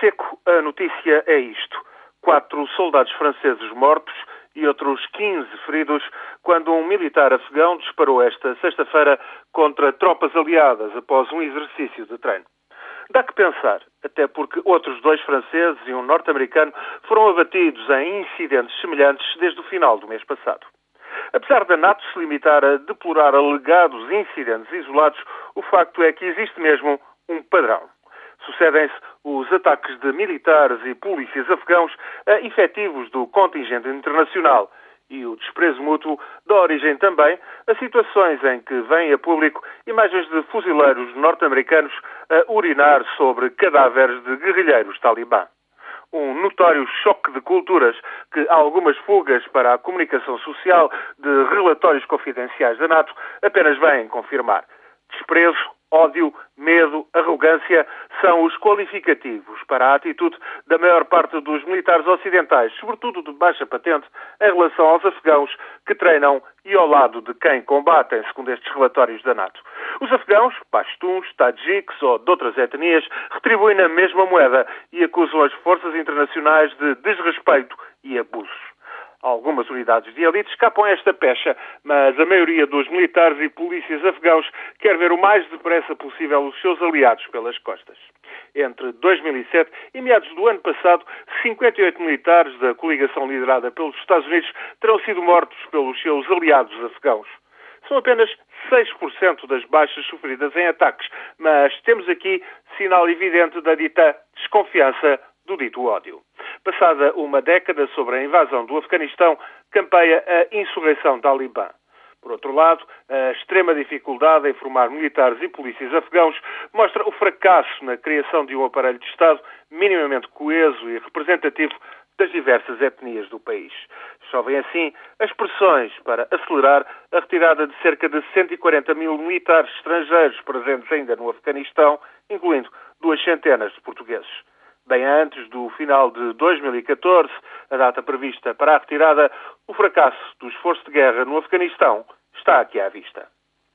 seco, a notícia é isto. Quatro soldados franceses mortos e outros 15 feridos quando um militar afegão disparou esta sexta-feira contra tropas aliadas após um exercício de treino. Dá que pensar, até porque outros dois franceses e um norte-americano foram abatidos em incidentes semelhantes desde o final do mês passado. Apesar da NATO se limitar a deplorar alegados incidentes isolados, o facto é que existe mesmo um padrão. Sucedem-se os ataques de militares e polícias afegãos a efetivos do contingente internacional e o desprezo mútuo dá origem também a situações em que vêm a público imagens de fuzileiros norte-americanos a urinar sobre cadáveres de guerrilheiros talibã. Um notório choque de culturas que algumas fugas para a comunicação social de relatórios confidenciais da NATO apenas vêm confirmar. Desprezo, ódio, medo, arrogância são os qualificativos para a atitude da maior parte dos militares ocidentais, sobretudo de baixa patente, em relação aos afegãos que treinam e ao lado de quem combatem, segundo estes relatórios da NATO. Os afegãos, pastuns, tajiques ou de outras etnias, retribuem na mesma moeda e acusam as forças internacionais de desrespeito e abusos. Algumas unidades de elite escapam a esta pecha, mas a maioria dos militares e polícias afegãos quer ver o mais depressa possível os seus aliados pelas costas. Entre 2007 e meados do ano passado, 58 militares da coligação liderada pelos Estados Unidos terão sido mortos pelos seus aliados afegãos. São apenas 6% das baixas sofridas em ataques, mas temos aqui sinal evidente da dita desconfiança do dito ódio. Passada uma década sobre a invasão do Afeganistão, campeia a insurreição talibã. Por outro lado, a extrema dificuldade em formar militares e polícias afegãos mostra o fracasso na criação de um aparelho de Estado minimamente coeso e representativo das diversas etnias do país. Chovem assim as pressões para acelerar a retirada de cerca de 140 mil militares estrangeiros presentes ainda no Afeganistão, incluindo duas centenas de portugueses bem antes do final de 2014, a data prevista para a retirada, o fracasso do esforço de guerra no Afeganistão está aqui à vista.